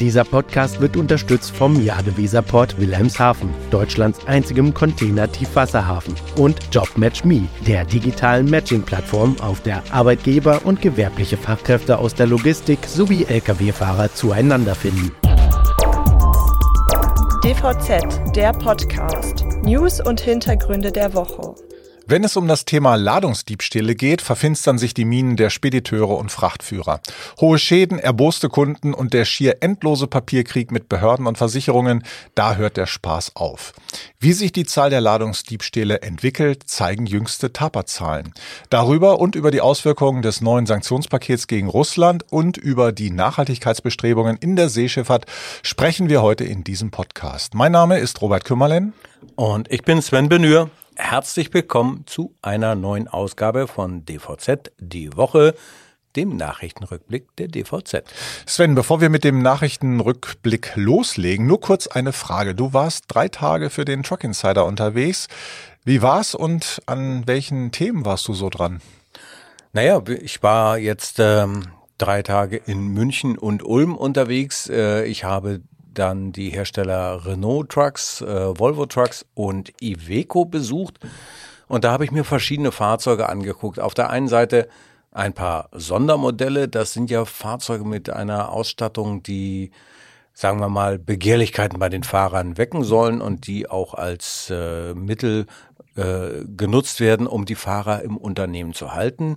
Dieser Podcast wird unterstützt vom Jadeweserport Wilhelmshaven, Deutschlands einzigem Container-Tiefwasserhafen, und JobMatchMe, der digitalen Matching-Plattform, auf der Arbeitgeber und gewerbliche Fachkräfte aus der Logistik sowie Lkw-Fahrer zueinander finden. DVZ, der Podcast. News und Hintergründe der Woche. Wenn es um das Thema Ladungsdiebstähle geht, verfinstern sich die Minen der Spediteure und Frachtführer. Hohe Schäden, erboste Kunden und der schier endlose Papierkrieg mit Behörden und Versicherungen, da hört der Spaß auf. Wie sich die Zahl der Ladungsdiebstähle entwickelt, zeigen jüngste Taperzahlen. Darüber und über die Auswirkungen des neuen Sanktionspakets gegen Russland und über die Nachhaltigkeitsbestrebungen in der Seeschifffahrt sprechen wir heute in diesem Podcast. Mein Name ist Robert Kümmerlen. Und ich bin Sven Benür. Herzlich willkommen zu einer neuen Ausgabe von DVZ Die Woche, dem Nachrichtenrückblick der DVZ. Sven, bevor wir mit dem Nachrichtenrückblick loslegen, nur kurz eine Frage. Du warst drei Tage für den Truck Insider unterwegs. Wie war's und an welchen Themen warst du so dran? Naja, ich war jetzt ähm, drei Tage in München und Ulm unterwegs. Äh, ich habe dann die Hersteller Renault Trucks, äh, Volvo Trucks und Iveco besucht. Und da habe ich mir verschiedene Fahrzeuge angeguckt. Auf der einen Seite ein paar Sondermodelle. Das sind ja Fahrzeuge mit einer Ausstattung, die, sagen wir mal, Begehrlichkeiten bei den Fahrern wecken sollen und die auch als äh, Mittel äh, genutzt werden, um die Fahrer im Unternehmen zu halten.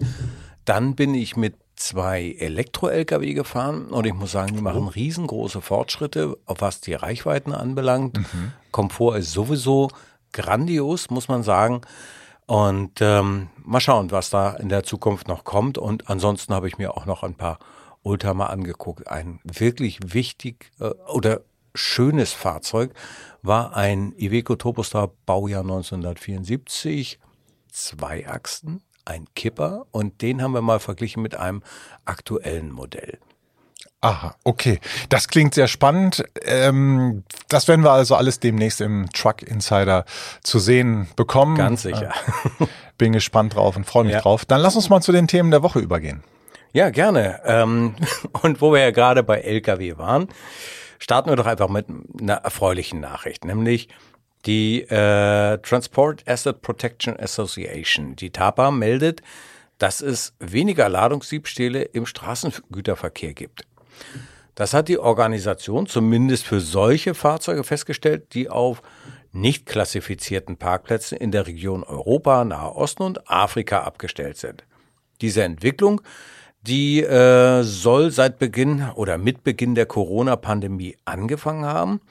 Dann bin ich mit zwei Elektro-Lkw gefahren und ich muss sagen, die machen oh. riesengroße Fortschritte, was die Reichweiten anbelangt. Mhm. Komfort ist sowieso grandios, muss man sagen. Und ähm, mal schauen, was da in der Zukunft noch kommt. Und ansonsten habe ich mir auch noch ein paar Oldtimer angeguckt. Ein wirklich wichtig äh, oder schönes Fahrzeug war ein Iveco Turbostar Baujahr 1974, zwei Achsen, ein Kipper und den haben wir mal verglichen mit einem aktuellen Modell. Aha, okay. Das klingt sehr spannend. Ähm, das werden wir also alles demnächst im Truck Insider zu sehen bekommen. Ganz sicher. Äh, bin gespannt drauf und freue mich ja. drauf. Dann lass uns mal zu den Themen der Woche übergehen. Ja, gerne. Ähm, und wo wir ja gerade bei LKW waren, starten wir doch einfach mit einer erfreulichen Nachricht, nämlich die äh, Transport Asset Protection Association, die TAPA, meldet, dass es weniger Ladungsdiebstähle im Straßengüterverkehr gibt. Das hat die Organisation zumindest für solche Fahrzeuge festgestellt, die auf nicht klassifizierten Parkplätzen in der Region Europa, Nahe Osten und Afrika abgestellt sind. Diese Entwicklung, die äh, soll seit Beginn oder mit Beginn der Corona-Pandemie angefangen haben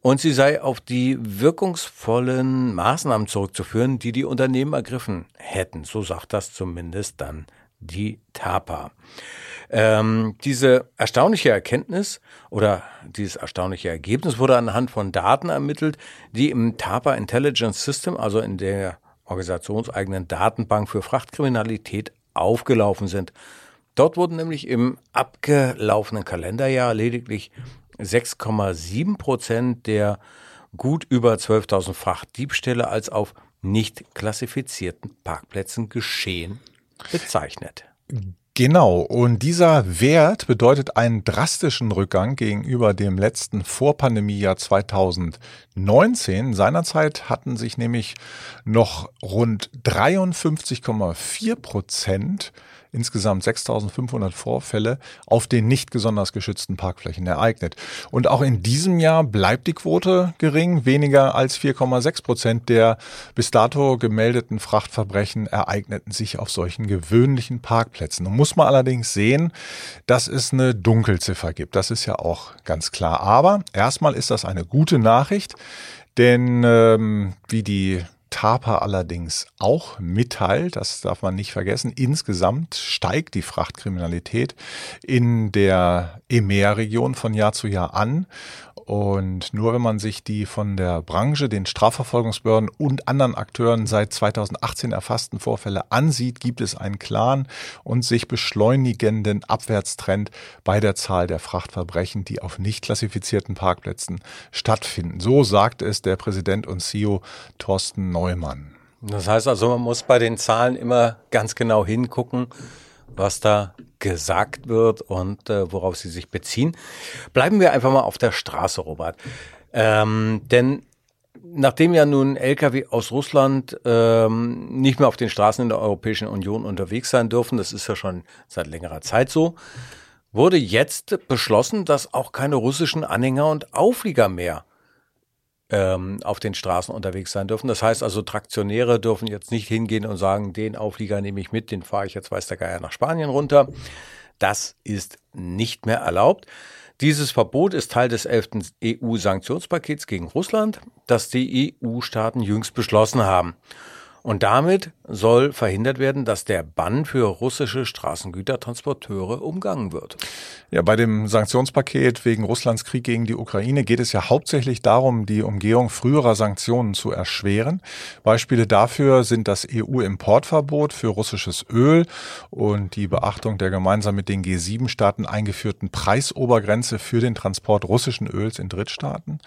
und sie sei auf die wirkungsvollen Maßnahmen zurückzuführen, die die Unternehmen ergriffen hätten. So sagt das zumindest dann die TAPA. Ähm, diese erstaunliche Erkenntnis oder dieses erstaunliche Ergebnis wurde anhand von Daten ermittelt, die im TAPA Intelligence System, also in der organisationseigenen Datenbank für Frachtkriminalität, aufgelaufen sind. Dort wurden nämlich im abgelaufenen Kalenderjahr lediglich 6,7 Prozent der gut über 12.000 Frachtdiebstähle als auf nicht klassifizierten Parkplätzen geschehen bezeichnet. Genau, und dieser Wert bedeutet einen drastischen Rückgang gegenüber dem letzten Vorpandemiejahr 2019. Seinerzeit hatten sich nämlich noch rund 53,4 Prozent insgesamt 6500 Vorfälle auf den nicht besonders geschützten Parkflächen ereignet. Und auch in diesem Jahr bleibt die Quote gering. Weniger als 4,6 Prozent der bis dato gemeldeten Frachtverbrechen ereigneten sich auf solchen gewöhnlichen Parkplätzen. Nun muss man allerdings sehen, dass es eine Dunkelziffer gibt. Das ist ja auch ganz klar. Aber erstmal ist das eine gute Nachricht, denn ähm, wie die Tapa allerdings auch mitteilt, das darf man nicht vergessen, insgesamt steigt die Frachtkriminalität in der EMEA-Region von Jahr zu Jahr an. Und nur wenn man sich die von der Branche, den Strafverfolgungsbehörden und anderen Akteuren seit 2018 erfassten Vorfälle ansieht, gibt es einen klaren und sich beschleunigenden Abwärtstrend bei der Zahl der Frachtverbrechen, die auf nicht klassifizierten Parkplätzen stattfinden. So sagt es der Präsident und CEO Thorsten Neumann. Das heißt also, man muss bei den Zahlen immer ganz genau hingucken, was da gesagt wird und äh, worauf sie sich beziehen. Bleiben wir einfach mal auf der Straße, Robert. Ähm, denn nachdem ja nun Lkw aus Russland ähm, nicht mehr auf den Straßen in der Europäischen Union unterwegs sein dürfen, das ist ja schon seit längerer Zeit so, wurde jetzt beschlossen, dass auch keine russischen Anhänger und Auflieger mehr ähm, auf den Straßen unterwegs sein dürfen. Das heißt also, Traktionäre dürfen jetzt nicht hingehen und sagen, den Auflieger nehme ich mit, den fahre ich jetzt weiß der Geier nach Spanien runter. Das ist nicht mehr erlaubt. Dieses Verbot ist Teil des 11. EU-Sanktionspakets gegen Russland, das die EU-Staaten jüngst beschlossen haben. Und damit soll verhindert werden, dass der Bann für russische Straßengütertransporteure umgangen wird. Ja, bei dem Sanktionspaket wegen Russlands Krieg gegen die Ukraine geht es ja hauptsächlich darum, die Umgehung früherer Sanktionen zu erschweren. Beispiele dafür sind das EU-Importverbot für russisches Öl und die Beachtung der gemeinsam mit den G7-Staaten eingeführten Preisobergrenze für den Transport russischen Öls in Drittstaaten.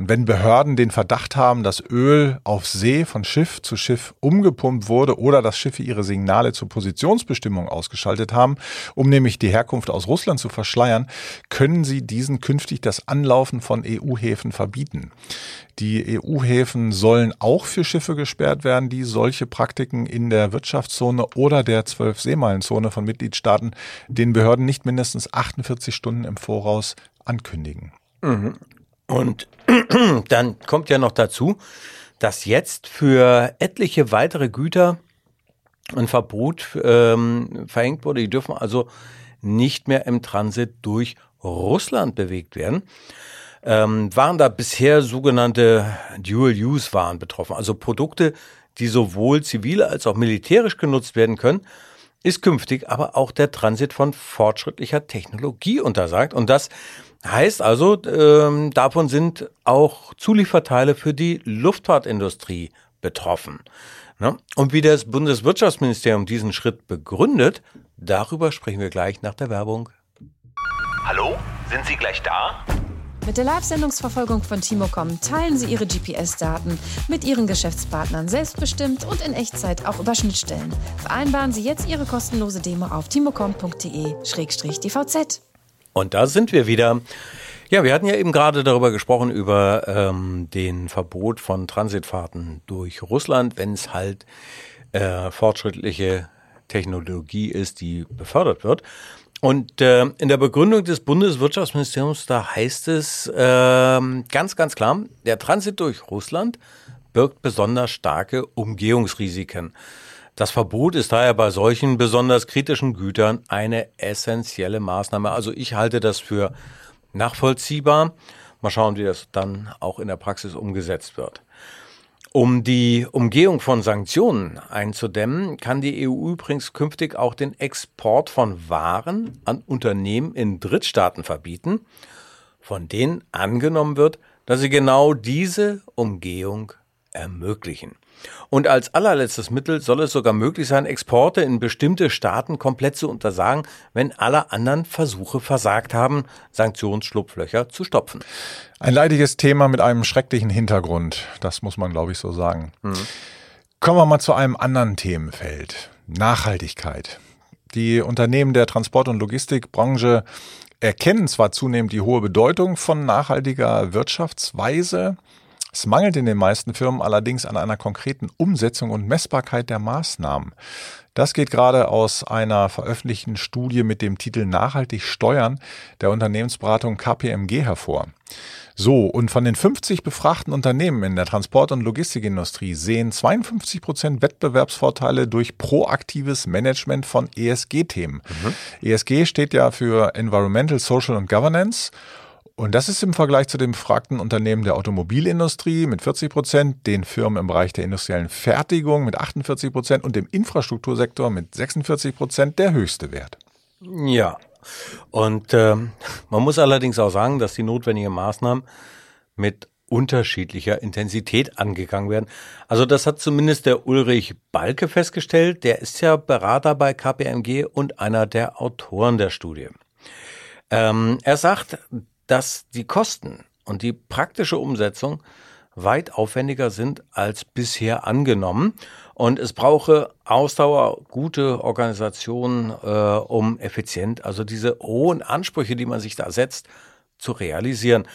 Und wenn Behörden den Verdacht haben, dass Öl auf See von Schiff zu Schiff umgepumpt wurde oder dass Schiffe ihre Signale zur Positionsbestimmung ausgeschaltet haben, um nämlich die Herkunft aus Russland zu verschleiern, können sie diesen künftig das Anlaufen von EU-Häfen verbieten. Die EU-Häfen sollen auch für Schiffe gesperrt werden, die solche Praktiken in der Wirtschaftszone oder der Zwölf-Seemeilenzone von Mitgliedstaaten den Behörden nicht mindestens 48 Stunden im Voraus ankündigen. Mhm. Und dann kommt ja noch dazu, dass jetzt für etliche weitere Güter ein Verbot ähm, verhängt wurde. Die dürfen also nicht mehr im Transit durch Russland bewegt werden. Ähm, waren da bisher sogenannte Dual-Use-Waren betroffen, also Produkte, die sowohl zivil als auch militärisch genutzt werden können, ist künftig aber auch der Transit von fortschrittlicher Technologie untersagt. Und das Heißt also, ähm, davon sind auch Zulieferteile für die Luftfahrtindustrie betroffen. Ne? Und wie das Bundeswirtschaftsministerium diesen Schritt begründet, darüber sprechen wir gleich nach der Werbung. Hallo, sind Sie gleich da? Mit der Live-Sendungsverfolgung von Timocom teilen Sie Ihre GPS-Daten mit Ihren Geschäftspartnern selbstbestimmt und in Echtzeit auch über Schnittstellen. Vereinbaren Sie jetzt Ihre kostenlose Demo auf timocom.de-dvz. Und da sind wir wieder. Ja, wir hatten ja eben gerade darüber gesprochen, über ähm, den Verbot von Transitfahrten durch Russland, wenn es halt äh, fortschrittliche Technologie ist, die befördert wird. Und äh, in der Begründung des Bundeswirtschaftsministeriums, da heißt es äh, ganz, ganz klar, der Transit durch Russland birgt besonders starke Umgehungsrisiken. Das Verbot ist daher bei solchen besonders kritischen Gütern eine essentielle Maßnahme. Also ich halte das für nachvollziehbar. Mal schauen, wie das dann auch in der Praxis umgesetzt wird. Um die Umgehung von Sanktionen einzudämmen, kann die EU übrigens künftig auch den Export von Waren an Unternehmen in Drittstaaten verbieten, von denen angenommen wird, dass sie genau diese Umgehung ermöglichen. Und als allerletztes Mittel soll es sogar möglich sein, Exporte in bestimmte Staaten komplett zu untersagen, wenn alle anderen Versuche versagt haben, Sanktionsschlupflöcher zu stopfen. Ein leidiges Thema mit einem schrecklichen Hintergrund, das muss man, glaube ich, so sagen. Mhm. Kommen wir mal zu einem anderen Themenfeld. Nachhaltigkeit. Die Unternehmen der Transport- und Logistikbranche erkennen zwar zunehmend die hohe Bedeutung von nachhaltiger Wirtschaftsweise, es mangelt in den meisten Firmen allerdings an einer konkreten Umsetzung und Messbarkeit der Maßnahmen. Das geht gerade aus einer veröffentlichten Studie mit dem Titel Nachhaltig steuern der Unternehmensberatung KPMG hervor. So, und von den 50 befragten Unternehmen in der Transport- und Logistikindustrie sehen 52 Prozent Wettbewerbsvorteile durch proaktives Management von ESG-Themen. Mhm. ESG steht ja für Environmental, Social und Governance und das ist im Vergleich zu den befragten Unternehmen der Automobilindustrie mit 40 Prozent, den Firmen im Bereich der industriellen Fertigung mit 48 Prozent und dem Infrastruktursektor mit 46 Prozent der höchste Wert. Ja, und äh, man muss allerdings auch sagen, dass die notwendigen Maßnahmen mit unterschiedlicher Intensität angegangen werden. Also das hat zumindest der Ulrich Balke festgestellt. Der ist ja Berater bei KPMG und einer der Autoren der Studie. Ähm, er sagt, dass die Kosten und die praktische Umsetzung weit aufwendiger sind als bisher angenommen. Und es brauche Ausdauer, gute Organisation, äh, um effizient, also diese hohen Ansprüche, die man sich da setzt, zu realisieren.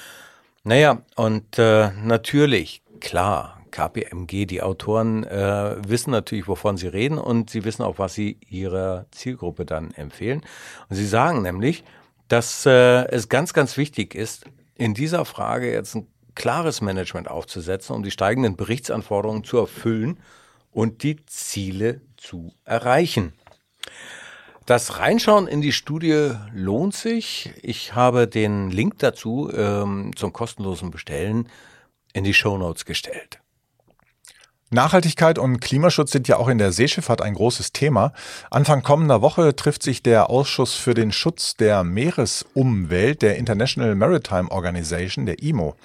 Naja, und äh, natürlich, klar, KPMG, die Autoren äh, wissen natürlich, wovon sie reden und sie wissen auch, was sie ihrer Zielgruppe dann empfehlen. Und sie sagen nämlich, dass äh, es ganz, ganz wichtig ist, in dieser Frage jetzt ein klares Management aufzusetzen, um die steigenden Berichtsanforderungen zu erfüllen und die Ziele zu erreichen. Das Reinschauen in die Studie lohnt sich. Ich habe den Link dazu ähm, zum kostenlosen Bestellen in die Show Notes gestellt. Nachhaltigkeit und Klimaschutz sind ja auch in der Seeschifffahrt ein großes Thema. Anfang kommender Woche trifft sich der Ausschuss für den Schutz der Meeresumwelt der International Maritime Organization, der IMO.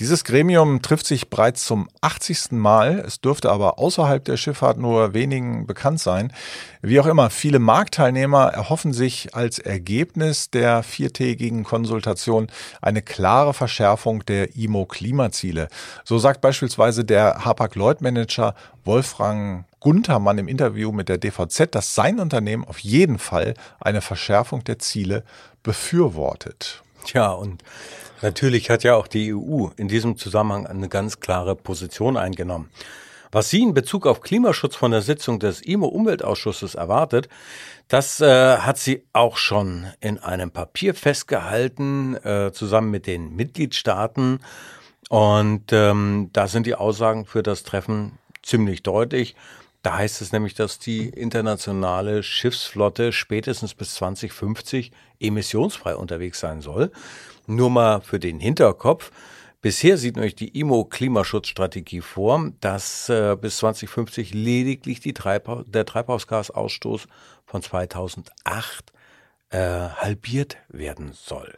Dieses Gremium trifft sich bereits zum 80. Mal. Es dürfte aber außerhalb der Schifffahrt nur wenigen bekannt sein. Wie auch immer, viele Marktteilnehmer erhoffen sich als Ergebnis der viertägigen Konsultation eine klare Verschärfung der IMO-Klimaziele. So sagt beispielsweise der Hapag-Lloyd-Manager Wolfgang Guntermann im Interview mit der DVZ, dass sein Unternehmen auf jeden Fall eine Verschärfung der Ziele befürwortet. Tja, und Natürlich hat ja auch die EU in diesem Zusammenhang eine ganz klare Position eingenommen. Was sie in Bezug auf Klimaschutz von der Sitzung des IMO-Umweltausschusses erwartet, das äh, hat sie auch schon in einem Papier festgehalten, äh, zusammen mit den Mitgliedstaaten. Und ähm, da sind die Aussagen für das Treffen ziemlich deutlich. Da heißt es nämlich, dass die internationale Schiffsflotte spätestens bis 2050 emissionsfrei unterwegs sein soll. Nur mal für den Hinterkopf. Bisher sieht nämlich die IMO-Klimaschutzstrategie vor, dass äh, bis 2050 lediglich Treibha der Treibhausgasausstoß von 2008 äh, halbiert werden soll.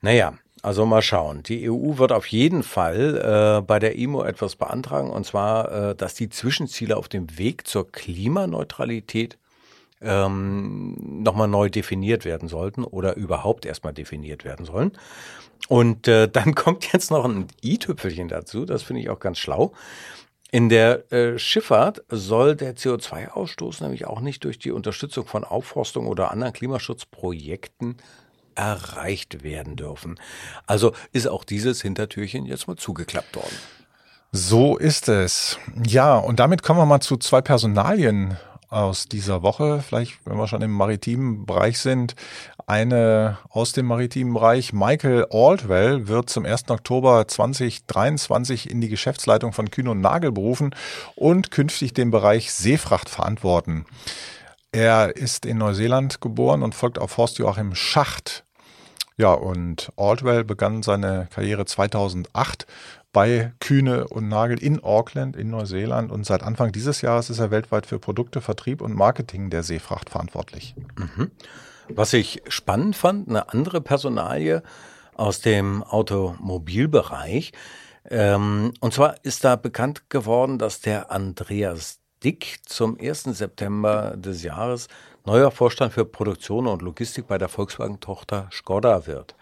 Naja, also mal schauen. Die EU wird auf jeden Fall äh, bei der IMO etwas beantragen, und zwar, äh, dass die Zwischenziele auf dem Weg zur Klimaneutralität ähm, nochmal neu definiert werden sollten oder überhaupt erstmal definiert werden sollen. Und äh, dann kommt jetzt noch ein i-Tüpfelchen dazu, das finde ich auch ganz schlau. In der äh, Schifffahrt soll der CO2-Ausstoß nämlich auch nicht durch die Unterstützung von Aufforstung oder anderen Klimaschutzprojekten erreicht werden dürfen. Also ist auch dieses Hintertürchen jetzt mal zugeklappt worden. So ist es. Ja, und damit kommen wir mal zu zwei Personalien aus dieser Woche, vielleicht wenn wir schon im maritimen Bereich sind, eine aus dem maritimen Bereich. Michael Aldwell wird zum 1. Oktober 2023 in die Geschäftsleitung von Kühn und Nagel berufen und künftig den Bereich Seefracht verantworten. Er ist in Neuseeland geboren und folgt auf Horst Joachim Schacht. Ja, und Aldwell begann seine Karriere 2008 bei Kühne und Nagel in Auckland in Neuseeland und seit Anfang dieses Jahres ist er weltweit für Produkte, Vertrieb und Marketing der Seefracht verantwortlich. Mhm. Was ich spannend fand, eine andere Personalie aus dem Automobilbereich. Ähm, und zwar ist da bekannt geworden, dass der Andreas Dick zum 1. September des Jahres neuer Vorstand für Produktion und Logistik bei der Volkswagen-Tochter Skoda wird.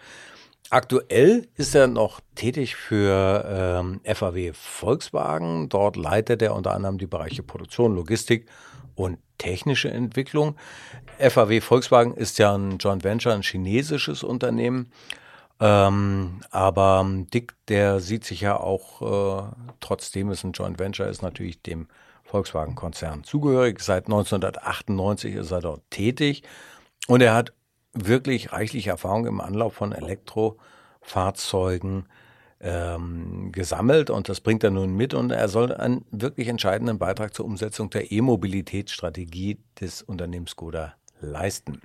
Aktuell ist er noch tätig für ähm, FAW Volkswagen. Dort leitet er unter anderem die Bereiche Produktion, Logistik und technische Entwicklung. FAW Volkswagen ist ja ein Joint Venture, ein chinesisches Unternehmen. Ähm, aber Dick, der sieht sich ja auch, äh, trotzdem es ein Joint Venture ist, natürlich dem Volkswagen-Konzern zugehörig. Seit 1998 ist er dort tätig und er hat wirklich reichlich Erfahrung im Anlauf von Elektrofahrzeugen ähm, gesammelt und das bringt er nun mit und er soll einen wirklich entscheidenden Beitrag zur Umsetzung der E-Mobilitätsstrategie des Unternehmens Skoda leisten.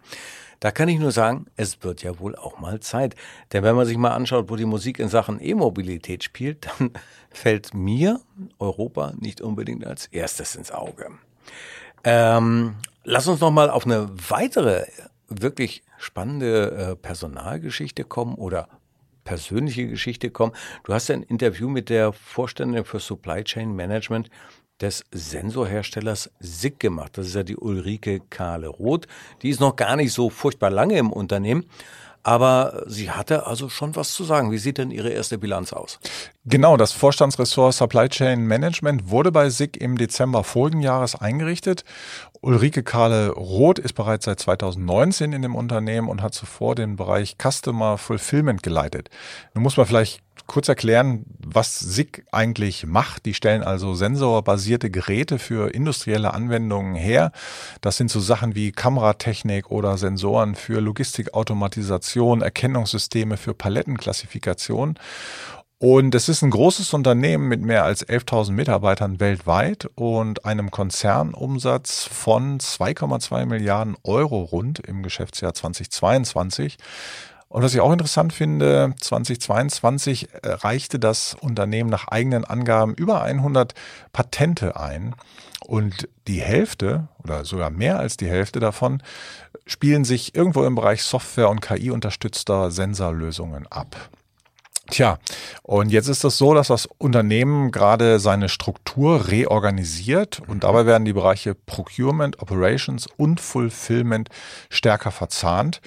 Da kann ich nur sagen, es wird ja wohl auch mal Zeit. Denn wenn man sich mal anschaut, wo die Musik in Sachen E-Mobilität spielt, dann fällt mir Europa nicht unbedingt als erstes ins Auge. Ähm, lass uns noch mal auf eine weitere wirklich spannende äh, Personalgeschichte kommen oder persönliche Geschichte kommen. Du hast ein Interview mit der Vorständin für Supply Chain Management des Sensorherstellers SICK gemacht. Das ist ja die Ulrike Kahle Roth. Die ist noch gar nicht so furchtbar lange im Unternehmen, Aber sie hatte also schon was zu sagen. Wie sieht denn Ihre erste Bilanz aus? Genau, das Vorstandsressort Supply Chain Management wurde bei SIG im Dezember vorigen Jahres eingerichtet. Ulrike Kahle Roth ist bereits seit 2019 in dem Unternehmen und hat zuvor den Bereich Customer Fulfillment geleitet. Nun muss man vielleicht kurz erklären, was SIG eigentlich macht. Die stellen also sensorbasierte Geräte für industrielle Anwendungen her. Das sind so Sachen wie Kameratechnik oder Sensoren für Logistikautomatisation, Erkennungssysteme für Palettenklassifikation. Und es ist ein großes Unternehmen mit mehr als 11.000 Mitarbeitern weltweit und einem Konzernumsatz von 2,2 Milliarden Euro rund im Geschäftsjahr 2022. Und was ich auch interessant finde, 2022 reichte das Unternehmen nach eigenen Angaben über 100 Patente ein. Und die Hälfte oder sogar mehr als die Hälfte davon spielen sich irgendwo im Bereich Software und KI unterstützter Sensorlösungen ab. Tja, und jetzt ist es so, dass das Unternehmen gerade seine Struktur reorganisiert und dabei werden die Bereiche Procurement, Operations und Fulfillment stärker verzahnt.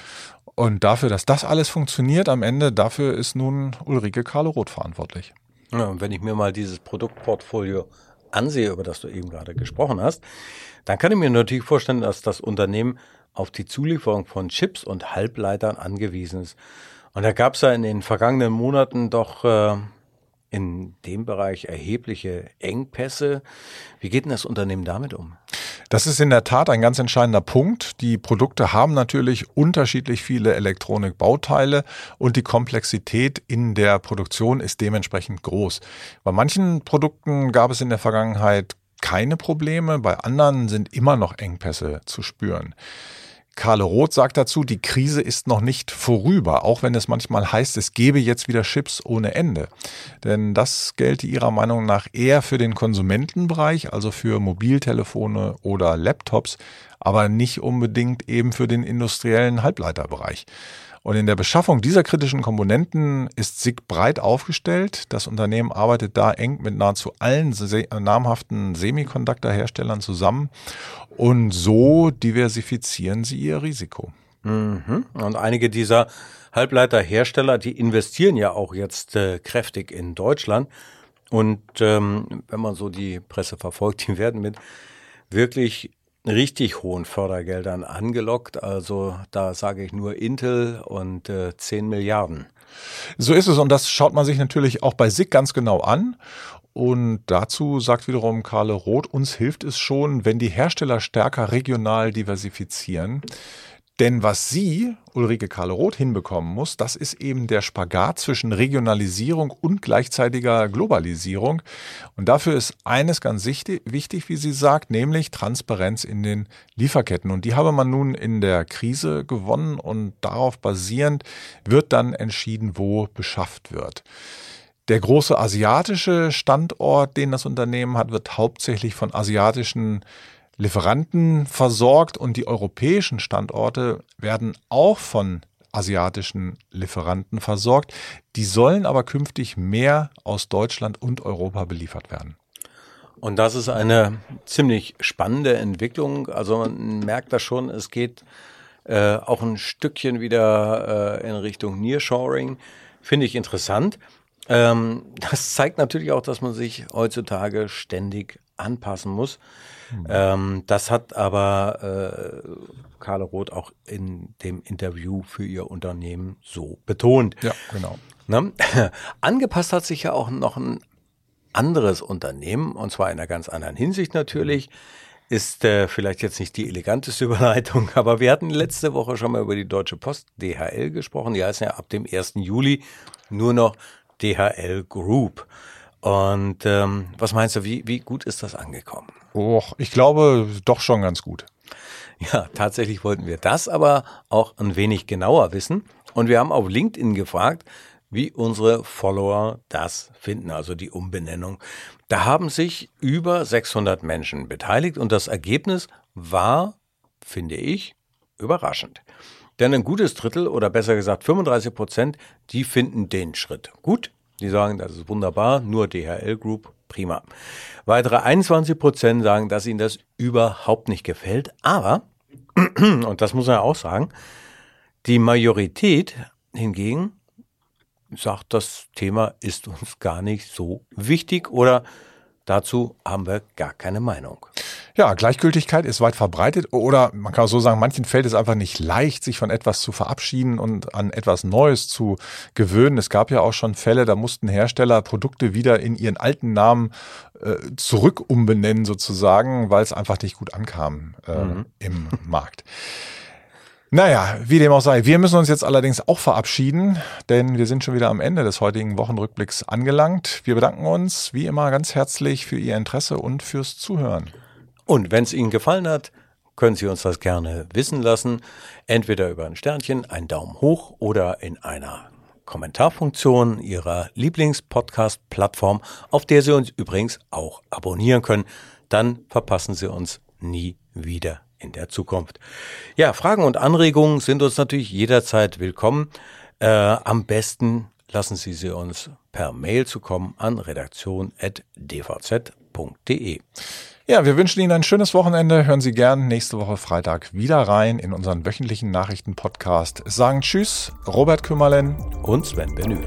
Und dafür, dass das alles funktioniert am Ende, dafür ist nun Ulrike Karle-Roth verantwortlich. Ja, und wenn ich mir mal dieses Produktportfolio ansehe, über das du eben gerade gesprochen hast, dann kann ich mir natürlich vorstellen, dass das Unternehmen auf die Zulieferung von Chips und Halbleitern angewiesen ist. Und da gab es ja in den vergangenen Monaten doch äh, in dem Bereich erhebliche Engpässe. Wie geht denn das Unternehmen damit um? Das ist in der Tat ein ganz entscheidender Punkt. Die Produkte haben natürlich unterschiedlich viele Elektronikbauteile und die Komplexität in der Produktion ist dementsprechend groß. Bei manchen Produkten gab es in der Vergangenheit keine Probleme, bei anderen sind immer noch Engpässe zu spüren. Karle Roth sagt dazu, die Krise ist noch nicht vorüber, auch wenn es manchmal heißt, es gebe jetzt wieder Chips ohne Ende. Denn das gelte ihrer Meinung nach eher für den Konsumentenbereich, also für Mobiltelefone oder Laptops, aber nicht unbedingt eben für den industriellen Halbleiterbereich. Und in der Beschaffung dieser kritischen Komponenten ist SIG breit aufgestellt. Das Unternehmen arbeitet da eng mit nahezu allen namhaften Semiconductor-Herstellern zusammen und so diversifizieren sie ihr Risiko. Mhm. Und einige dieser Halbleiterhersteller, die investieren ja auch jetzt äh, kräftig in Deutschland. Und ähm, wenn man so die Presse verfolgt, die werden mit wirklich richtig hohen Fördergeldern angelockt. Also da sage ich nur Intel und äh, 10 Milliarden. So ist es und das schaut man sich natürlich auch bei SIG ganz genau an. Und dazu sagt wiederum Karle Roth, uns hilft es schon, wenn die Hersteller stärker regional diversifizieren. Denn was sie, Ulrike Karle-Roth, hinbekommen muss, das ist eben der Spagat zwischen Regionalisierung und gleichzeitiger Globalisierung. Und dafür ist eines ganz wichtig, wie sie sagt, nämlich Transparenz in den Lieferketten. Und die habe man nun in der Krise gewonnen und darauf basierend wird dann entschieden, wo beschafft wird. Der große asiatische Standort, den das Unternehmen hat, wird hauptsächlich von asiatischen Lieferanten versorgt und die europäischen Standorte werden auch von asiatischen Lieferanten versorgt. Die sollen aber künftig mehr aus Deutschland und Europa beliefert werden. Und das ist eine ziemlich spannende Entwicklung. Also man merkt da schon, es geht äh, auch ein Stückchen wieder äh, in Richtung Nearshoring. Finde ich interessant. Ähm, das zeigt natürlich auch, dass man sich heutzutage ständig anpassen muss. Mhm. Ähm, das hat aber äh, Carla Roth auch in dem Interview für ihr Unternehmen so betont. Ja, genau. Ne? Angepasst hat sich ja auch noch ein anderes Unternehmen, und zwar in einer ganz anderen Hinsicht natürlich. Ist äh, vielleicht jetzt nicht die eleganteste Überleitung, aber wir hatten letzte Woche schon mal über die Deutsche Post DHL gesprochen. Die heißt ja ab dem 1. Juli nur noch DHL Group. Und ähm, was meinst du, wie, wie gut ist das angekommen? Oh, ich glaube doch schon ganz gut. Ja, tatsächlich wollten wir das aber auch ein wenig genauer wissen. Und wir haben auf LinkedIn gefragt, wie unsere Follower das finden, also die Umbenennung. Da haben sich über 600 Menschen beteiligt und das Ergebnis war, finde ich, überraschend. Denn ein gutes Drittel oder besser gesagt 35 Prozent, die finden den Schritt gut, die sagen, das ist wunderbar, nur DHL Group, prima. Weitere 21 Prozent sagen, dass ihnen das überhaupt nicht gefällt. Aber, und das muss man ja auch sagen, Die Majorität hingegen sagt, das Thema ist uns gar nicht so wichtig oder dazu haben wir gar keine Meinung. Ja, Gleichgültigkeit ist weit verbreitet oder man kann auch so sagen, manchen fällt es einfach nicht leicht, sich von etwas zu verabschieden und an etwas Neues zu gewöhnen. Es gab ja auch schon Fälle, da mussten Hersteller Produkte wieder in ihren alten Namen äh, zurück umbenennen sozusagen, weil es einfach nicht gut ankam äh, mhm. im Markt. Naja, wie dem auch sei. Wir müssen uns jetzt allerdings auch verabschieden, denn wir sind schon wieder am Ende des heutigen Wochenrückblicks angelangt. Wir bedanken uns wie immer ganz herzlich für Ihr Interesse und fürs Zuhören. Und wenn es Ihnen gefallen hat, können Sie uns das gerne wissen lassen. Entweder über ein Sternchen, einen Daumen hoch oder in einer Kommentarfunktion Ihrer Lieblingspodcast-Plattform, auf der Sie uns übrigens auch abonnieren können. Dann verpassen Sie uns nie wieder in der Zukunft. Ja, Fragen und Anregungen sind uns natürlich jederzeit willkommen. Äh, am besten lassen Sie sie uns per Mail zukommen an redaktion.dvz.de. Ja, wir wünschen Ihnen ein schönes Wochenende. Hören Sie gern nächste Woche Freitag wieder rein in unseren wöchentlichen Nachrichten-Podcast. Sagen Tschüss, Robert Kümmerlen und Sven Benühe.